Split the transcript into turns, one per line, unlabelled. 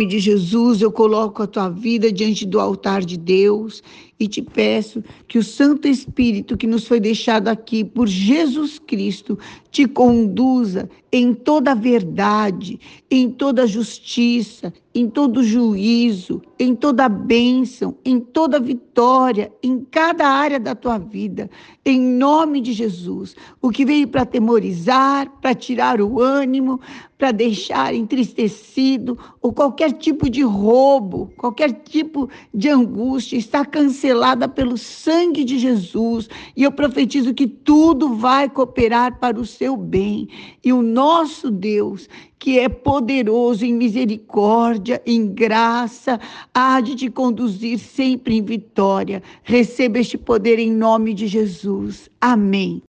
nome de Jesus, eu coloco a tua vida diante do altar de Deus e te peço que o Santo Espírito que nos foi deixado aqui por Jesus Cristo te conduza em toda a verdade, em toda a justiça, em todo juízo, em toda a bênção, em toda vitória, em cada área da tua vida, em nome de Jesus. O que veio para atemorizar, para tirar o ânimo, para deixar entristecido, ou qualquer tipo de roubo, qualquer tipo de angústia, está cancelada pelo sangue de Jesus. E eu profetizo que tudo vai cooperar para o seu bem. E o nosso Deus, que é poderoso em misericórdia, em graça, há de te conduzir sempre em vitória. Receba este poder em nome de Jesus. Amém.